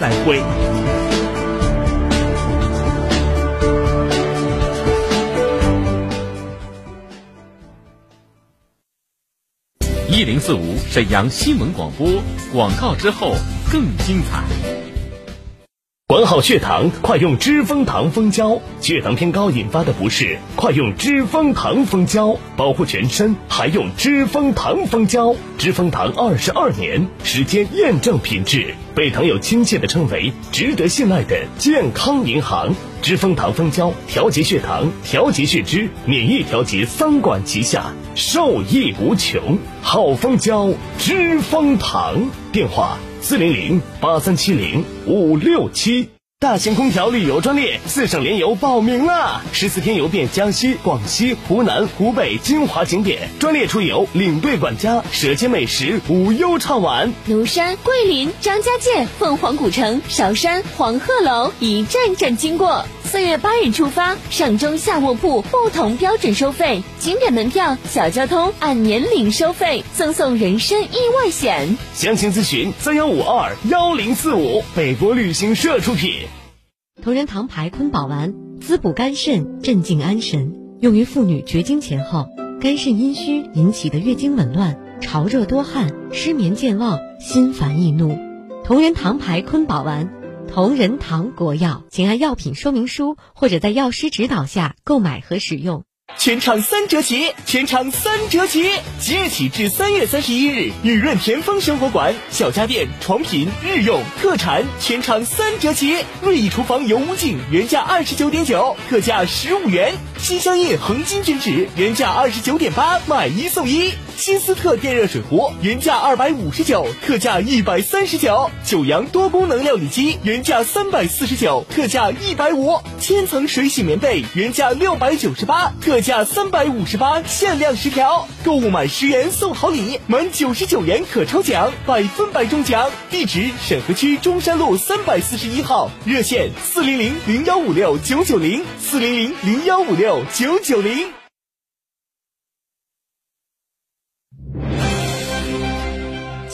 来会。一零四五沈阳新闻广播广告之后更精彩。管好血糖，快用知蜂糖蜂胶。血糖偏高引发的不适，快用知蜂糖蜂胶，保护全身还用知蜂糖蜂胶。知蜂糖二十二年时间验证品质，被糖友亲切的称为值得信赖的健康银行。知蜂糖蜂胶调节血糖、调节血脂、免疫调节三管齐下，受益无穷。好蜂胶，知蜂糖。电话。四零零八三七零五六七，大型空调旅游专列，四省联游报名啦！十四天游遍江西、广西、湖南、湖北精华景点，专列出游，领队管家，舌尖美食，无忧畅玩。庐山、桂林、张家界、凤凰古城、韶山、黄鹤楼，一站站经过。四月八日出发，上中下卧铺不同标准收费，景点门票、小交通按年龄收费，赠送人身意外险。详情咨询三幺五二幺零四五，北国旅行社出品。同仁堂牌坤宝丸，滋补肝肾，镇静安神，用于妇女绝经前后肝肾阴虚引起的月经紊乱、潮热多汗、失眠健忘、心烦易怒。同仁堂牌坤宝丸。同仁堂国药，请按药品说明书或者在药师指导下购买和使用。全场三折起，全场三折起！即日起至三月三十一日，雨润田丰生活馆小家电、床品、日用、特产全场三折起。瑞意厨房油污净原价二十九点九，特价十五元；新相印恒金卷纸原价二十九点八，买一送一。新斯特电热水壶原价二百五十九，特价一百三十九；九阳多功能料理机原价三百四十九，特价一百五；千层水洗棉被原价六百九十八，特价三百五十八，限量十条。购物满十元送好礼，满九十九元可抽奖，百分百中奖。地址：沈河区中山路三百四十一号，热线：四零零零幺五六九九零，四零零零幺五六九九零。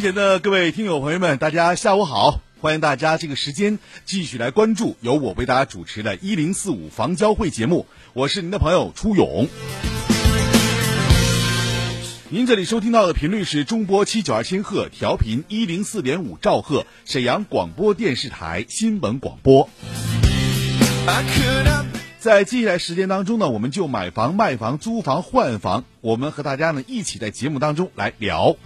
前的各位听友朋友们，大家下午好！欢迎大家这个时间继续来关注由我为大家主持的“一零四五房交会”节目，我是您的朋友初勇。您这里收听到的频率是中波七九二千赫，调频一零四点五兆赫，沈阳广播电视台新闻广播。在接下来时间当中呢，我们就买房、卖房、租房、换房，我们和大家呢一起在节目当中来聊。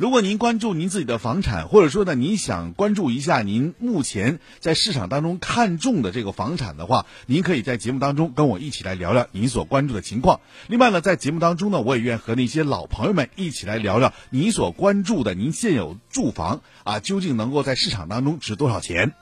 如果您关注您自己的房产，或者说呢，您想关注一下您目前在市场当中看中的这个房产的话，您可以在节目当中跟我一起来聊聊您所关注的情况。另外呢，在节目当中呢，我也愿和那些老朋友们一起来聊聊您所关注的您现有住房啊，究竟能够在市场当中值多少钱。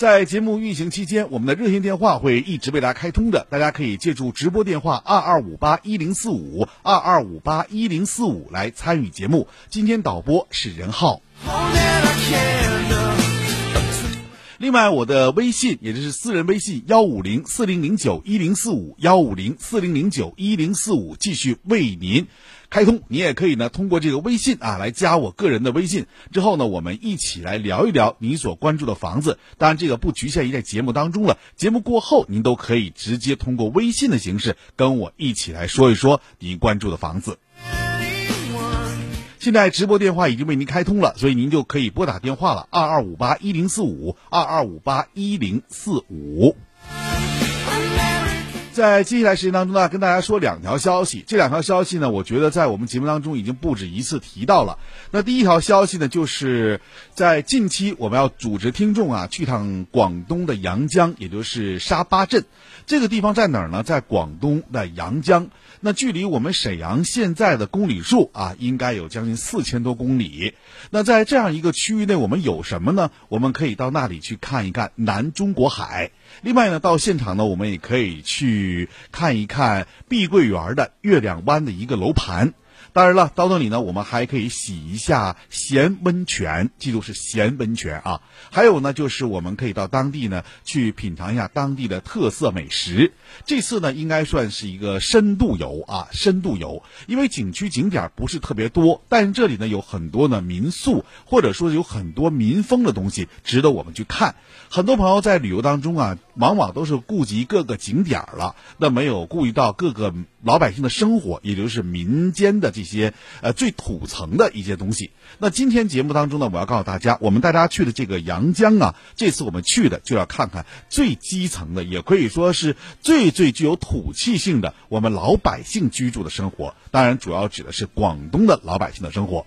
在节目运行期间，我们的热线电话会一直为大家开通的，大家可以借助直播电话二二五八一零四五二二五八一零四五来参与节目。今天导播是任浩。另外，我的微信也就是私人微信幺五零四零零九一零四五幺五零四零零九一零四五继续为您。开通，你也可以呢，通过这个微信啊来加我个人的微信，之后呢，我们一起来聊一聊你所关注的房子。当然，这个不局限于在节目当中了，节目过后您都可以直接通过微信的形式跟我一起来说一说您关注的房子。现在直播电话已经为您开通了，所以您就可以拨打电话了，二二五八一零四五，二二五八一零四五。在接下来时间当中呢，跟大家说两条消息。这两条消息呢，我觉得在我们节目当中已经不止一次提到了。那第一条消息呢，就是在近期我们要组织听众啊去趟广东的阳江，也就是沙巴镇。这个地方在哪儿呢？在广东的阳江。那距离我们沈阳现在的公里数啊，应该有将近四千多公里。那在这样一个区域内，我们有什么呢？我们可以到那里去看一看南中国海。另外呢，到现场呢，我们也可以去看一看碧桂园的月亮湾的一个楼盘。当然了，到那里呢，我们还可以洗一下咸温泉，记住是咸温泉啊。还有呢，就是我们可以到当地呢去品尝一下当地的特色美食。这次呢，应该算是一个深度游啊，深度游，因为景区景点不是特别多，但是这里呢有很多呢民宿，或者说有很多民风的东西值得我们去看。很多朋友在旅游当中啊，往往都是顾及各个景点了，那没有顾及到各个老百姓的生活，也就是民间的。这些呃最土层的一些东西。那今天节目当中呢，我要告诉大家，我们带大家去的这个阳江啊，这次我们去的就要看看最基层的，也可以说是最最具有土气性的我们老百姓居住的生活。当然，主要指的是广东的老百姓的生活。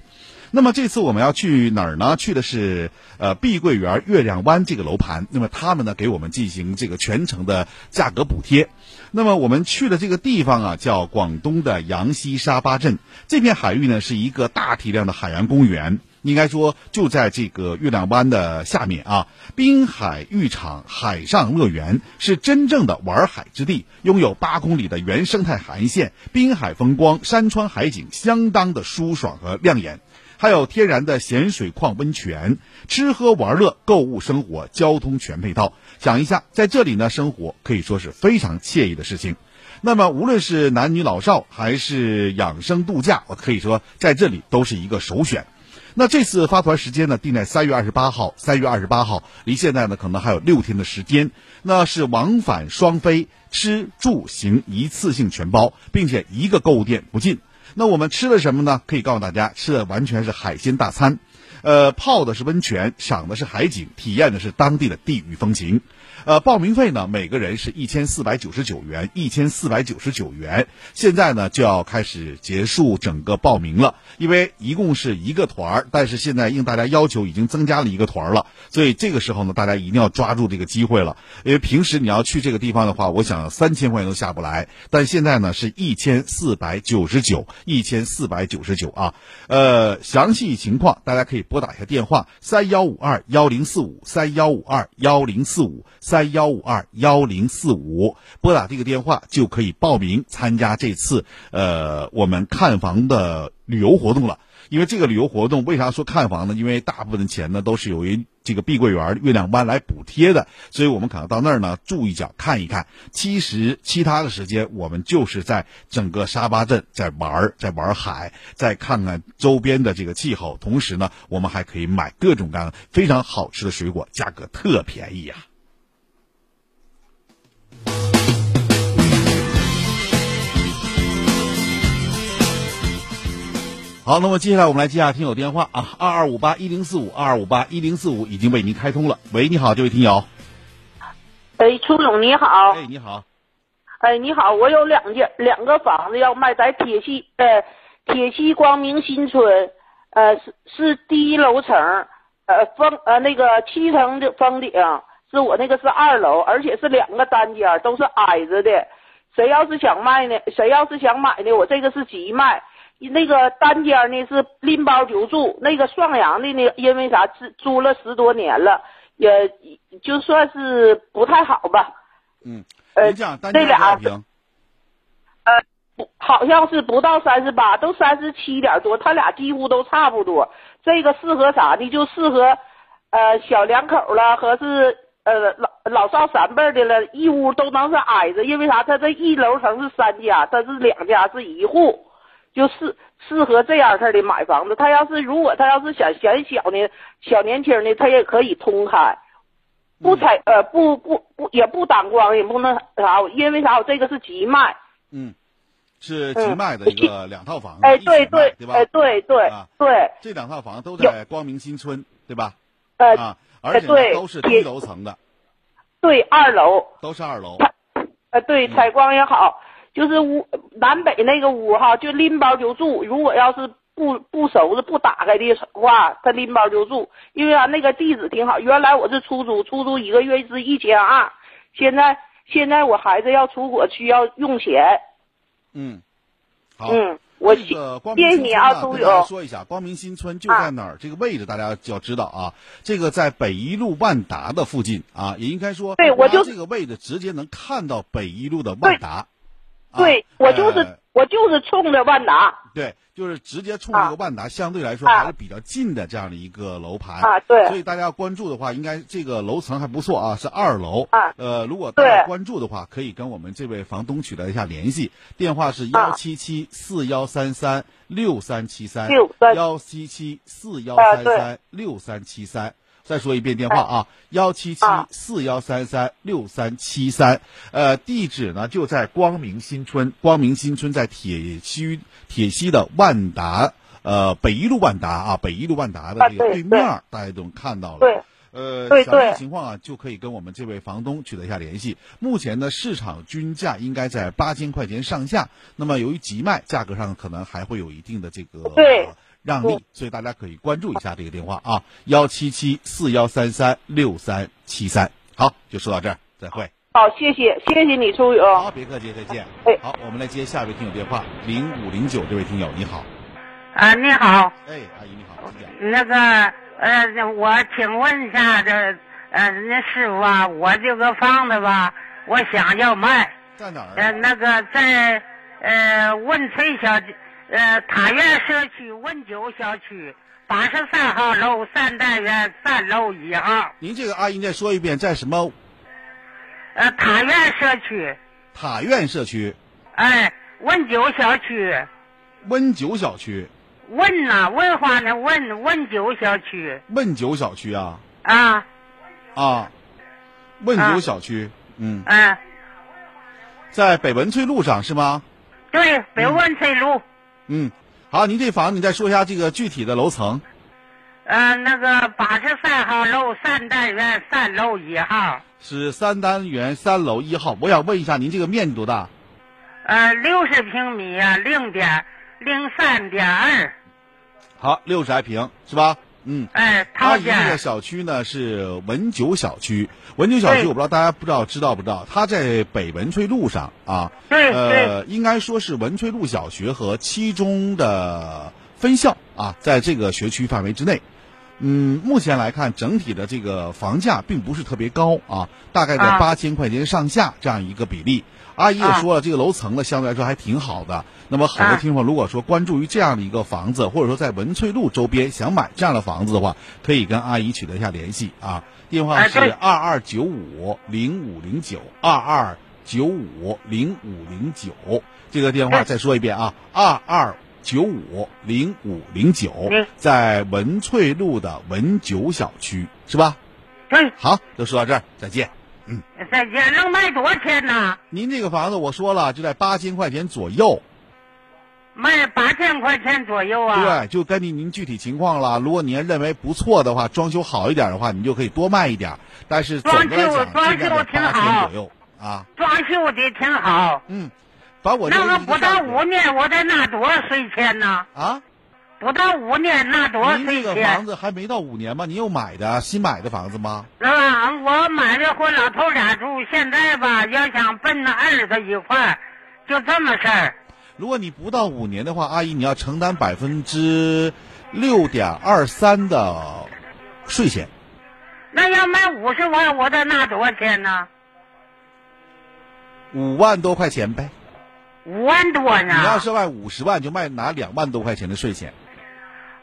那么这次我们要去哪儿呢？去的是呃碧桂园月亮湾这个楼盘。那么他们呢给我们进行这个全程的价格补贴。那么我们去的这个地方啊，叫广东的阳西沙巴镇。这片海域呢是一个大体量的海洋公园，应该说就在这个月亮湾的下面啊。滨海浴场海上乐园是真正的玩海之地，拥有八公里的原生态海岸线，滨海风光、山川海景相当的舒爽和亮眼。还有天然的咸水矿温泉，吃喝玩乐、购物生活、交通全配套。想一下，在这里呢，生活可以说是非常惬意的事情。那么，无论是男女老少，还是养生度假，我可以说在这里都是一个首选。那这次发团时间呢，定在三月二十八号。三月二十八号，离现在呢，可能还有六天的时间。那是往返双飞，吃住行一次性全包，并且一个购物店不进。那我们吃的什么呢？可以告诉大家，吃的完全是海鲜大餐，呃，泡的是温泉，赏的是海景，体验的是当地的地域风情。呃，报名费呢，每个人是一千四百九十九元，一千四百九十九元。现在呢，就要开始结束整个报名了，因为一共是一个团儿，但是现在应大家要求，已经增加了一个团儿了，所以这个时候呢，大家一定要抓住这个机会了。因为平时你要去这个地方的话，我想三千块钱都下不来，但现在呢是一千四百九十九，一千四百九十九啊。呃，详细情况大家可以拨打一下电话：三幺五二幺零四五，三幺五二幺零四五。三幺五二幺零四五，拨打这个电话就可以报名参加这次呃我们看房的旅游活动了。因为这个旅游活动为啥说看房呢？因为大部分的钱呢都是由于这个碧桂园月亮湾来补贴的，所以我们可能到那儿呢住一脚看一看。其实其他的时间我们就是在整个沙巴镇在玩，在玩海，再看看周边的这个气候。同时呢，我们还可以买各种各样非常好吃的水果，价格特便宜呀。好，那么接下来我们来接下听友电话啊，二二五八一零四五，二二五八一零四五已经为您开通了。喂，你好，这位听友。哎，初总你好。哎，你好。哎，你好，我有两间两个房子要卖，在铁西呃铁西光明新村，呃是是第一楼层，呃封呃那个七层的封顶，是我那个是二楼，而且是两个单间，都是挨着的。谁要是想卖呢？谁要是想买呢？我这个是急卖。那个单间呢是拎包就住，那个双阳的呢，因为啥租租了十多年了，也就算是不太好吧。嗯，呃，这俩呃，不，好像是不到三十八，都三十七点多，他俩几乎都差不多。这个适合啥呢？就适合呃小两口了，和是呃老老少三辈的了，一屋都能是挨着，因为啥？他这一楼层是三家，他是两家是一户。就适适合这样式的买房子，他要是如果他要是想嫌小呢，小年轻呢，他也可以通开，不采呃不不不也不挡光，也不能啥，因为啥我这个是急卖。嗯，是集卖的一个两套房子，哎，对对，对吧？哎，对对啊对，这两套房都在光明新村，对吧？呃，啊，而且都是低楼层的，对，二楼，都是二楼。呃，对，采光也好，就是屋南北那个屋哈，就拎包就住。如果要是不不收拾不打开的话，他拎包就住，因为啊那个地址挺好。原来我是出租，出租一个月是一千二，现在现在我孩子要出国需要用钱，嗯，好。嗯，我这个光谢谢你啊，明新村呢，苏跟大家。说一下，光明新村就在哪儿？这个位置大家就要知道啊。这个在北一路万达的附近啊，也应该说，对我就这个位置直接能看到北一路的万达。啊对我就是、呃我就是冲着万达。对，就是直接冲这个万达，相对来说啊。还是比较近的这样的一个楼盘。啊对。所以大家要关注的话，应该这个楼层还不错啊，是二楼。啊。呃，如果大家关注的话，可以跟我们这位房东取得一下联系，电话是啊。幺七七四幺三三六三七三63幺七七四幺三三六三七三。再说一遍电话啊，幺七七啊四幺三三六三七三，呃，地址呢就在光明新村，光明新村在铁西铁西的万达，呃，北一路万达啊，北一路万达的这个啊对对面儿，大家都能看到了。对。呃，详细情况啊，就可以跟我们这位房东取得一下联系。目前呢，市场均价应该在八千块钱上下。那么由于急卖，价格上可能还会有一定的这个对呃让利，所以大家可以关注一下这个电话啊，幺七七四幺三三六三七三。好，就说到这儿，再会。好，谢谢谢谢你，苏勇。好，别客气，再见。哎好，我们来接下一位听友电话，零五零九这位听友，你好。啊，你好，哎，阿姨你好，请讲。那个呃，我请问一下，这呃，那师傅啊，我这个房子吧，我想要卖，在哪儿？呃，那个在呃汶翠小区，呃塔院社区文九小区八十三号楼三单元三楼一号，您这个阿姨再说一遍，在什么？呃塔院社区，塔院社区哎，文九小区，温九小区？文呐、文化的文，文九小区问九小区啊？啊，啊，问啊九小区，嗯，嗯、在北文翠路上是吗？对，北文翠路。嗯，好，您这房你再说一下这个具体的楼层。呃，那个八十三号楼三单元三楼一号，是三单元三楼一号。我想问一下，您这个面积多大？呃，六十平米啊，零点零三点二，好，六十来平是吧？嗯。哎，阿姨这个小区呢是文九小区，文九小区我不知道大家不知道知道不知道，它在北文翠路上啊，对呃，应该说是文翠路小学和七中的分校啊，在这个学区范围之内。嗯，目前来看，整体的这个房价并不是特别高啊，大概在啊八千块钱上下这样一个比例。阿姨也啊说了，这个楼层呢相对来说还挺好的。那么，好多啊听众如果说关注于这样的一个房子，或者说在文翠路周边想买这样的房子的话，可以跟阿姨取得一下联系啊。电话是二二九五零五零九二二九五零五零九，这个电话哎再说一遍啊，二二九五零五零九嗯，在文翠路的文九小区是吧？对，好，就说到这儿，再见。再见，能卖多少钱呢？您这个房子我说了，就在八千块钱左右。卖八千块钱左右啊。对，就根据您具体情况了。如果您认为不错的话，装修好一点的话，你就可以多卖一点。但是装修装修挺好左右啊。装修的挺好。嗯，把我这那个不到五年，我得拿多少税钱呢？啊，不到五年那多少您这个房？子还没到五年吗？你又买的新买的房子吗？是吧？我买的和老头俩住，现在吧，要想奔那儿子一块儿，就这么事儿。如果你不到五年的话，阿姨你要承担百分之六点二三的税钱。那要卖五十万，我得拿多少钱呢？五万多块钱呗。五万多呢。你要是卖五十万，就卖拿两万多块钱的税钱。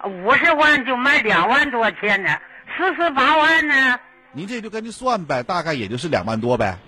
五十万就卖两万多钱呢，四十八万呢，您这就跟着算呗，大概也就是两万多呗。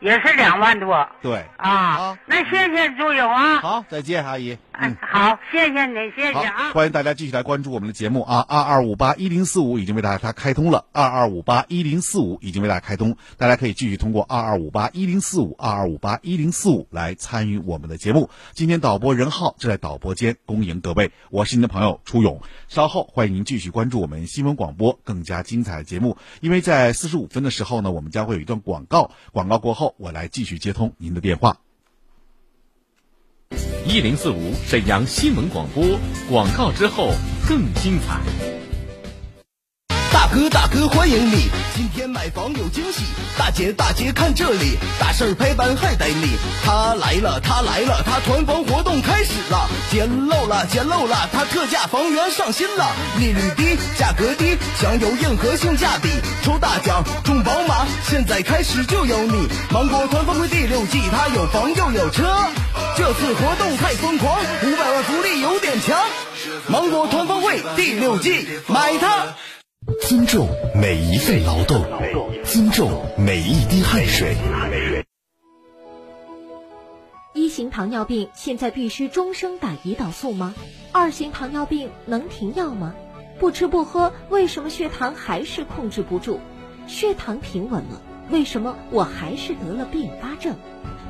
也是两万多对，啊。那谢谢朱勇啊。好，再见，阿姨。嗯，好，谢谢你，谢谢啊，。欢迎大家继续来关注我们的节目啊！二二五八一零四五已经为大家开通了，二二五八一零四五已经为大家开通，大家可以继续通过二二五八一零四五、二二五八一零四五来参与我们的节目。今天导播任浩正在导播间恭迎各位，我是您的朋友初勇。稍后欢迎您继续关注我们新闻广播更加精彩的节目，因为在四十五分的时候呢，我们将会有一段广告，广告过后我来继续接通您的电话。一零四五沈阳新闻广播广告之后更精彩。大哥大哥欢迎你，今天买房有惊喜，大姐大姐看这里，大事儿拍板还得你。他来了他来了，他团房活动开始了，捡漏了捡漏了，他特价房源上新了，利率低价格低，享有硬核性价比，抽大奖中宝马，现在开始就有你。芒果团房会第六季，他有房又有车，这次活动太疯狂，五百万福利有点强。芒果团房会第六季，买它。尊重每一份劳动，尊重每一滴汗水。一型糖尿病现在必须终生打胰岛素吗？二型糖尿病能停药吗？不吃不喝，为什么血糖还是控制不住？血糖平稳了，为什么我还是得了并发症？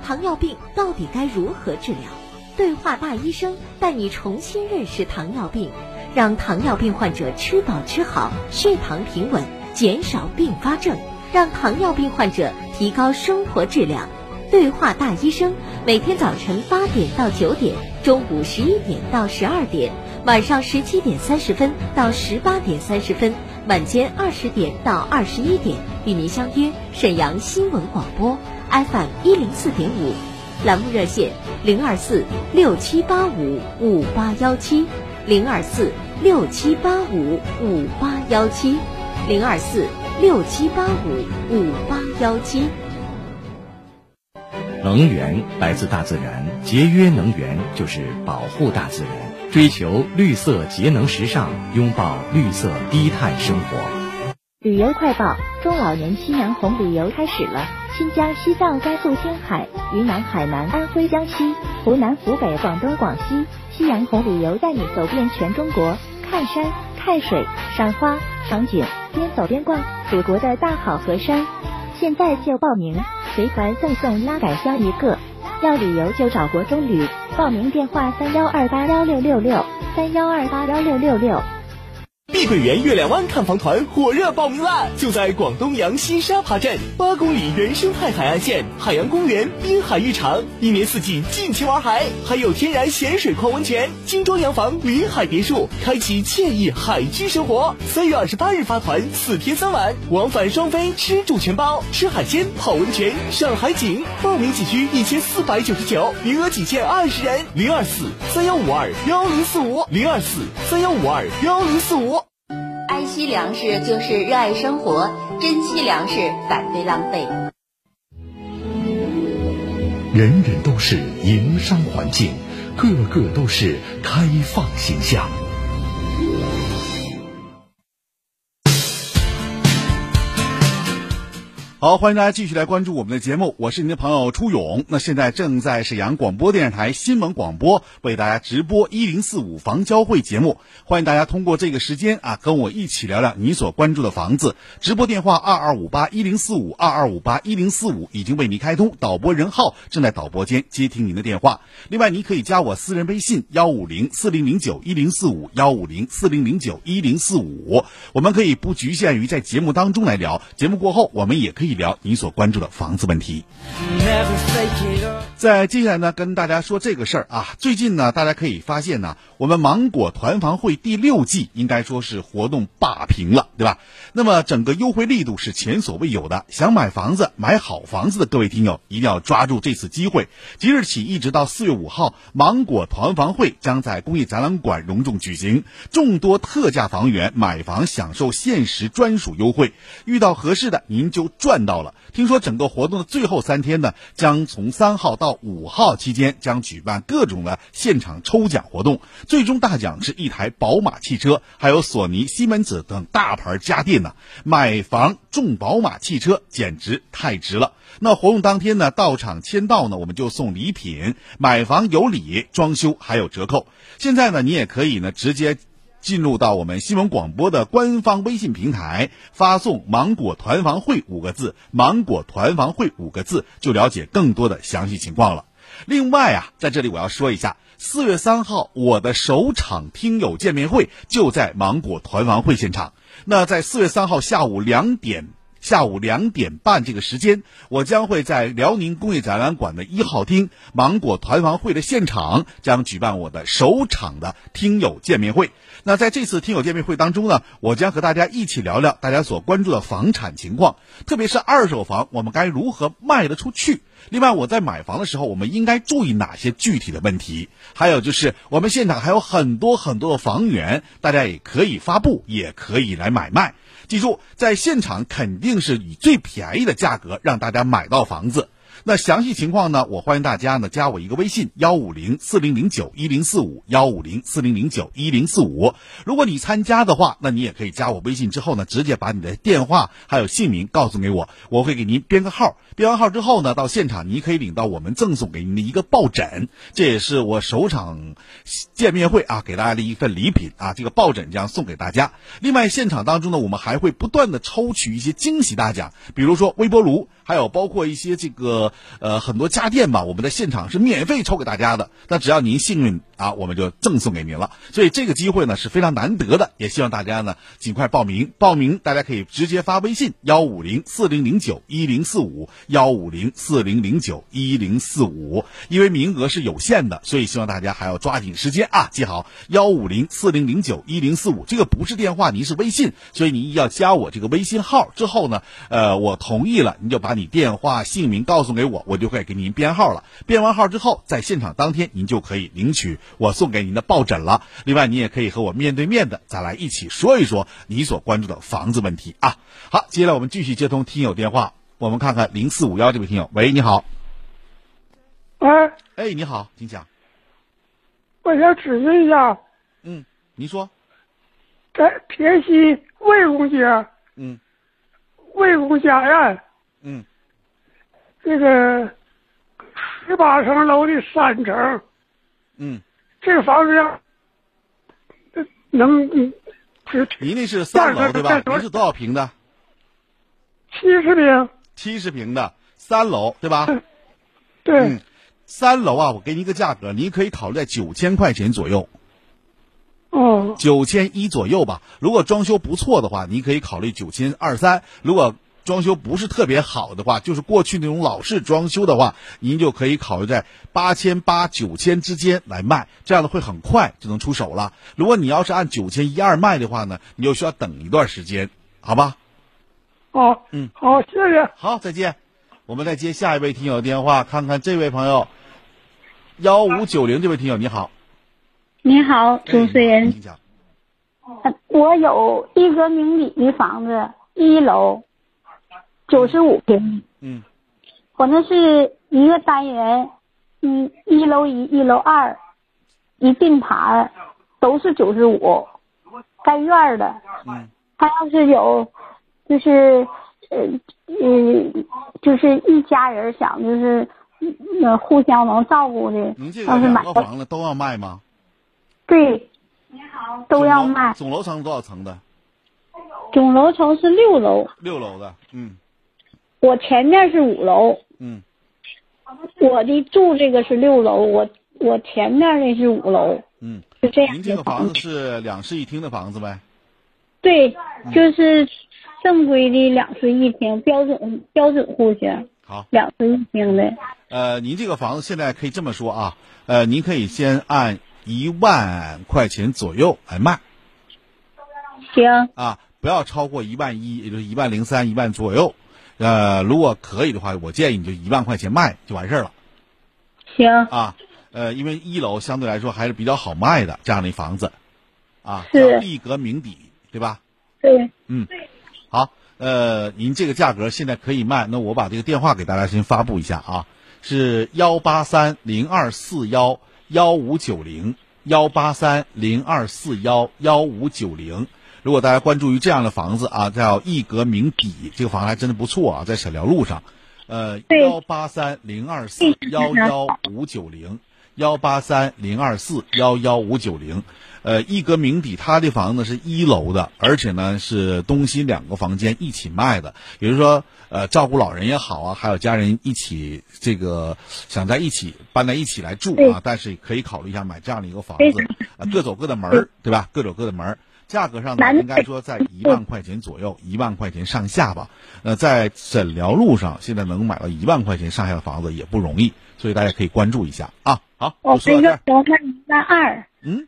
糖尿病到底该如何治疗？对话大医生带你重新认识糖尿病，让糖尿病患者吃饱吃好，血糖平稳，减少并发症，让糖尿病患者提高生活质量。对话大医生，每天早晨八点到九点，中午十一点到十二点，晚上十七点三十分到十八点三十分，晚间二十点到二十一点，与您相约沈阳新闻广播 FM 一零四点五，栏目热线零二四六七八五五八幺七零二四六七八五五八幺七零二四六七八五五八幺七。能源来自大自然，节约能源就是保护大自然，追求绿色节能时尚，拥抱绿色低碳生活。旅游快报：中老年夕阳红旅游开始了，新疆、西藏、甘肃、青海、云南、海南、安徽、江西、湖南、湖北、广东、广西，夕阳红旅游带你走遍全中国，看山、看水、赏花、赏景，边走边逛，祖国的大好河山。现在就报名，随团赠送拉杆箱一个。要旅游就找国中旅，报名电话三幺二八幺六六六三幺二八幺六六六。碧桂园月亮湾看房团火热报名啦！就在广东阳西沙扒镇，八公里原生态海岸线，海洋公园、滨海浴场，一年四季尽情玩海，还有天然咸水矿温泉，精装洋房、临海别墅，开启惬意海居生活。三月二十八日发团，四天三晚，往返双飞，吃住全包，吃海鲜、泡温泉、赏海景。报名仅需一千四百九十九，名额仅限二十人。零二四三幺五二幺零四五零二四三幺五二幺零四五。惜粮食就是热爱生活，珍惜粮食，反对浪费。人人都是营商环境，个个都是开放形象。好，欢迎大家继续来关注我们的节目，我是您的朋友初勇。那现在正在沈阳广播电视台新闻广播为大家直播一零四五房交会节目，欢迎大家通过这个时间啊，跟我一起聊聊你所关注的房子。直播电话二二五八一零四五二二五八一零四五已经为您开通，导播任浩正在导播间接听您的电话。另外，您可以加我私人微信幺五零四零零九一零四五幺五零四零零九一零四五，我们可以不局限于在节目当中来聊，节目过后我们也可以聊你所关注的房子问题。在接下来呢，跟大家说这个事儿啊，最近呢，大家可以发现呢，我们芒果团房会第六季应该说是活动霸屏了，对吧？那么整个优惠力度是前所未有的，想买房子、买好房子的各位听友一定要抓住这次机会。即日起一直到四月五号，芒果团房会将在工业展览馆隆重举行，众多特价房源买房享受限时专属优惠，遇到合适的您就赚到了。听说整个活动的最后三天呢，将从三号到五号期间将举办各种的现场抽奖活动，最终大奖是一台宝马汽车，还有索尼、西门子等大牌家电呢。买房中宝马汽车简直太值了。那活动当天呢，到场签到呢，我们就送礼品，买房有礼，装修还有折扣。现在呢，你也可以呢直接。进入到我们新闻广播的官方微信平台，发送“芒果团房会”五个字，“芒果团房会”五个字，就了解更多的详细情况了。另外啊，在这里我要说一下，四月三号我的首场听友见面会就在芒果团房会现场。那在四月三号下午两点。下午两点半这个时间，我将会在辽宁工业展览馆的一号厅芒果团房会的现场，将举办我的首场的听友见面会。那在这次听友见面会当中呢，我将和大家一起聊聊大家所关注的房产情况，特别是二手房，我们该如何卖得出去？另外，我在买房的时候，我们应该注意哪些具体的问题？还有就是，我们现场还有很多很多的房源，大家也可以发布，也可以来买卖。记住，在现场肯定是以最便宜的价格让大家买到房子。那详细情况呢？我欢迎大家呢加我一个微信：幺五零四零零九一零四五幺五零四零零九一零四五。如果你参加的话，那你也可以加我微信之后呢，直接把你的电话还有姓名告诉给我，我会给您编个号。编完号之后呢，到现场你可以领到我们赠送给您的一个抱枕，这也是我首场见面会啊给大家的一份礼品啊。这个抱枕将送给大家。另外，现场当中呢，我们还会不断的抽取一些惊喜大奖，比如说微波炉。还有包括一些这个呃很多家电吧，我们在现场是免费抽给大家的。那只要您幸运啊，我们就赠送给您了。所以这个机会呢是非常难得的，也希望大家呢尽快报名。报名大家可以直接发微信幺五零四零零九一零四五幺五零四零零九一零四五，因为名额是有限的，所以希望大家还要抓紧时间啊！记好幺五零四零零九一零四五，这个不是电话，您是微信，所以您要加我这个微信号之后呢，呃，我同意了，您就把。你电话姓名告诉给我，我就会给您编号了。编完号之后，在现场当天您就可以领取我送给您的抱枕了。另外，你也可以和我面对面的咱来一起说一说你所关注的房子问题啊。好，接下来我们继续接通听友电话，我们看看零四五幺这位听友，喂，你好。喂，哎，你好，请讲。我想咨询一下。嗯，您说。在铁西魏公街。嗯。魏公家园。嗯，这个十八层楼的三层，嗯，这个房子要能，您那是三楼对吧？您是多少平的？七十平。七十平的三楼对吧？对。三楼啊，我给您一个价格，您可以考虑在九千块钱左右。哦。九千一左右吧。如果装修不错的话，您可以考虑九千二三。如果装修不是特别好的话，就是过去那种老式装修的话，您就可以考虑在八千八九千之间来卖，这样的会很快就能出手了。如果你要是按九千一二卖的话呢，你就需要等一段时间，好吧？好，嗯，好，谢谢。好，再见。我们再接下一位听友电话，看看这位朋友，幺五九零这位听友你好。你好，主持人。我有一个名里的房子，一楼。九十五平，嗯，我那是一个单元，一，一楼一，一楼二，一并排，都是九十五，带院的。嗯，他要是有，就是呃呃，就是一家人想就是呃互相能照顾的。您这个两个房子都要卖吗？对，你好，都要卖。总楼层多少层的？总楼层是六楼。六楼的，嗯。我前面是五楼，嗯，我的住这个是六楼，我我前面那是五楼，嗯，是这样。您这个房子是两室一厅的房子呗？对，就是正规的两室一厅，标准标准户型。好，两室一厅的。呃，您这个房子现在可以这么说啊，呃，您可以先按一万块钱左右来卖。行。啊，不要超过一万一，也就是一万零三、一万左右。呃，如果可以的话，我建议你就一万块钱卖就完事儿了。行啊，呃，因为一楼相对来说还是比较好卖的这样的房子，啊，是立格名底，对吧？对。嗯，好，呃，您这个价格现在可以卖，那我把这个电话给大家先发布一下啊，是幺八三零二四幺幺五九零幺八三零二四幺幺五九零。如果大家关注于这样的房子啊，叫一格名邸，这个房子还真的不错啊，在沈辽路上，呃，幺八三零二四幺幺五九零，幺八三零二四幺幺五九零。呃，一格名邸，它的房子是一楼的，而且呢是东西两个房间一起卖的，也就是说，呃，照顾老人也好啊，还有家人一起这个想在一起搬在一起来住啊，但是可以考虑一下买这样的一个房子，啊，各走各的门儿，对吧？各走各的门儿，价格上呢应该说在一万块钱左右，一万块钱上下吧。呃，在诊疗路上现在能买到一万块钱上下的房子也不容易，所以大家可以关注一下啊。好，我说到这儿，我看一万二。嗯。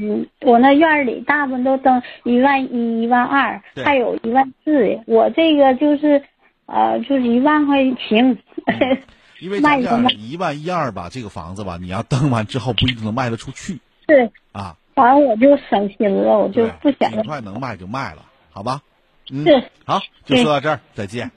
嗯，我那院儿里大部分都登一万一、一万二，还有一万四。我这个就是，呃，就是一万块行。因为这样一万一二吧，这个房子吧，你要登完之后不一定能卖得出去。是啊，反正我就省心了，我就不想。尽快能卖就卖了，好吧？嗯，是。好，就说到这儿，再见。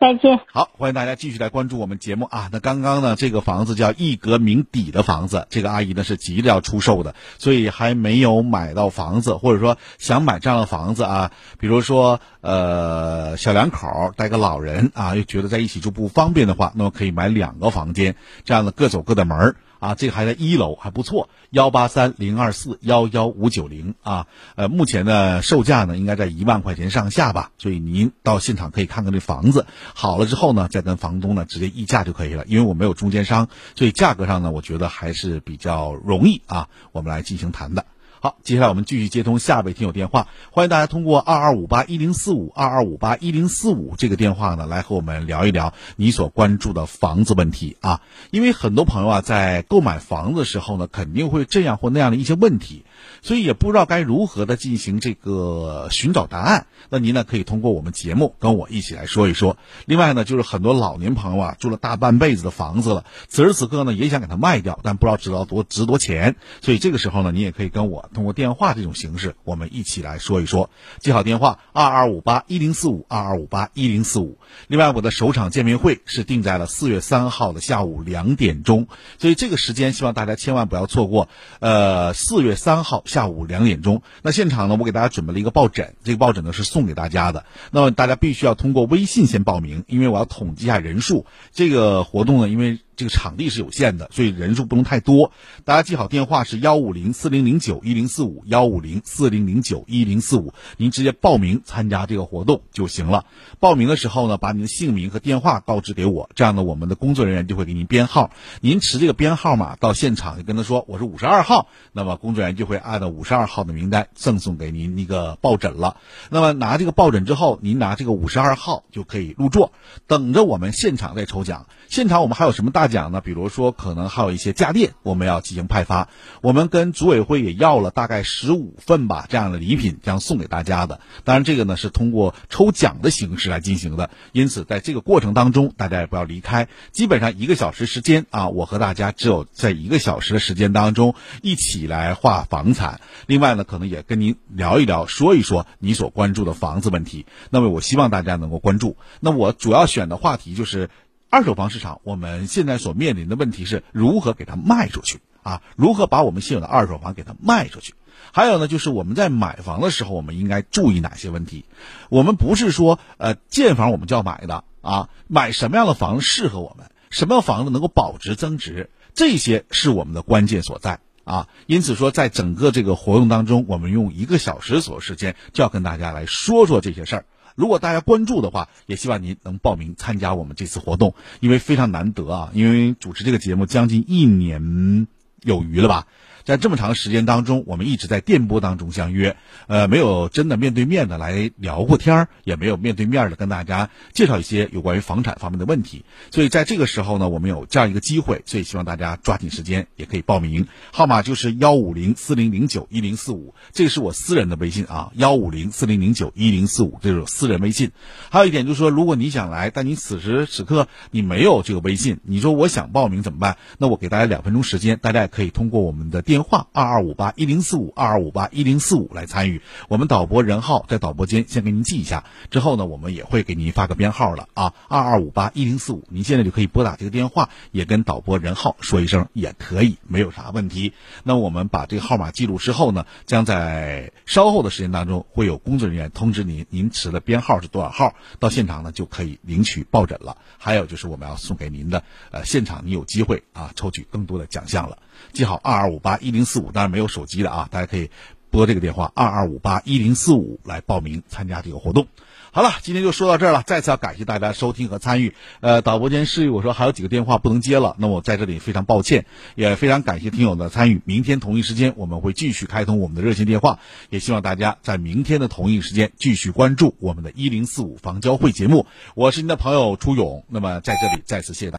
再见。好，欢迎大家继续来关注我们节目啊。那刚刚呢，这个房子叫一格名底的房子，这个阿姨呢是急着要出售的，所以还没有买到房子，或者说想买这样的房子啊。比如说，呃，小两口带个老人啊，又觉得在一起住不方便的话，那么可以买两个房间，这样的各走各的门儿。啊，这个还在一楼，还不错，幺八三零二四幺幺五九零啊，呃，目前的售价呢应该在一万块钱上下吧，所以您到现场可以看看这房子，好了之后呢，再跟房东呢直接议价就可以了，因为我没有中间商，所以价格上呢，我觉得还是比较容易啊，我们来进行谈的。好，接下来我们继续接通下一位听友电话，欢迎大家通过二二五八一零四五二二五八一零四五这个电话呢，来和我们聊一聊你所关注的房子问题啊。因为很多朋友啊，在购买房子的时候呢，肯定会这样或那样的一些问题，所以也不知道该如何的进行这个寻找答案。那您呢，可以通过我们节目跟我一起来说一说。另外呢，就是很多老年朋友啊，住了大半辈子的房子了，此时此刻呢，也想给它卖掉，但不知道值到多值多钱，所以这个时候呢，你也可以跟我。通过电话这种形式，我们一起来说一说。记好电话：二二五八一零四五二二五八一零四五。另外，我的首场见面会是定在了四月三号的下午两点钟，所以这个时间希望大家千万不要错过。呃，四月三号下午两点钟，那现场呢，我给大家准备了一个抱枕，这个抱枕呢是送给大家的。那么大家必须要通过微信先报名，因为我要统计一下人数。这个活动呢，因为这个场地是有限的，所以人数不能太多。大家记好电话是幺五零四零零九一零四五幺五零四零零九一零四五，您直接报名参加这个活动就行了。报名的时候呢，把您的姓名和电话告知给我，这样呢，我们的工作人员就会给您编号。您持这个编号码到现场，就跟他说我是五十二号，那么工作人员就会按照五十二号的名单赠送给您一个抱枕了。那么拿这个抱枕之后，您拿这个五十二号就可以入座，等着我们现场再抽奖。现场我们还有什么大大奖呢？比如说，可能还有一些家电，我们要进行派发。我们跟组委会也要了大概十五份吧，这样的礼品将送给大家的。当然，这个呢是通过抽奖的形式来进行的。因此，在这个过程当中，大家也不要离开。基本上一个小时时间啊，我和大家只有在一个小时的时间当中一起来画房产。另外呢，可能也跟您聊一聊，说一说你所关注的房子问题。那么，我希望大家能够关注。那我主要选的话题就是。二手房市场，我们现在所面临的问题是如何给它卖出去啊？如何把我们现有的二手房给它卖出去？还有呢，就是我们在买房的时候，我们应该注意哪些问题？我们不是说呃建房我们就要买的啊，买什么样的房子适合我们？什么房子能够保值增值？这些是我们的关键所在啊。因此说，在整个这个活动当中，我们用一个小时左右时间，就要跟大家来说说这些事儿。如果大家关注的话，也希望您能报名参加我们这次活动，因为非常难得啊！因为主持这个节目将近一年有余了吧。在这么长时间当中，我们一直在电波当中相约，呃，没有真的面对面的来聊过天儿，也没有面对面的跟大家介绍一些有关于房产方面的问题。所以在这个时候呢，我们有这样一个机会，所以希望大家抓紧时间，也可以报名。号码就是幺五零四零零九一零四五，这是我私人的微信啊，幺五零四零零九一零四五，这是私人微信。还有一点就是说，如果你想来，但你此时此刻你没有这个微信，你说我想报名怎么办？那我给大家两分钟时间，大家也可以通过我们的电。电话二二五八一零四五二二五八一零四五来参与。我们导播任浩在导播间先给您记一下，之后呢，我们也会给您发个编号了啊，二二五八一零四五。您现在就可以拨打这个电话，也跟导播任浩说一声也可以，没有啥问题。那我们把这个号码记录之后呢，将在稍后的时间当中会有工作人员通知您，您持的编号是多少号，到现场呢就可以领取抱枕了。还有就是我们要送给您的，呃，现场你有机会啊抽取更多的奖项了。记好二二五八一零四五，当然没有手机的啊，大家可以拨这个电话二二五八一零四五来报名参加这个活动。好了，今天就说到这儿了，再次要感谢大家收听和参与。呃，导播间示意我说还有几个电话不能接了，那我在这里非常抱歉，也非常感谢听友的参与。明天同一时间我们会继续开通我们的热线电话，也希望大家在明天的同一时间继续关注我们的一零四五房交会节目。我是您的朋友初勇，那么在这里再次谢谢大。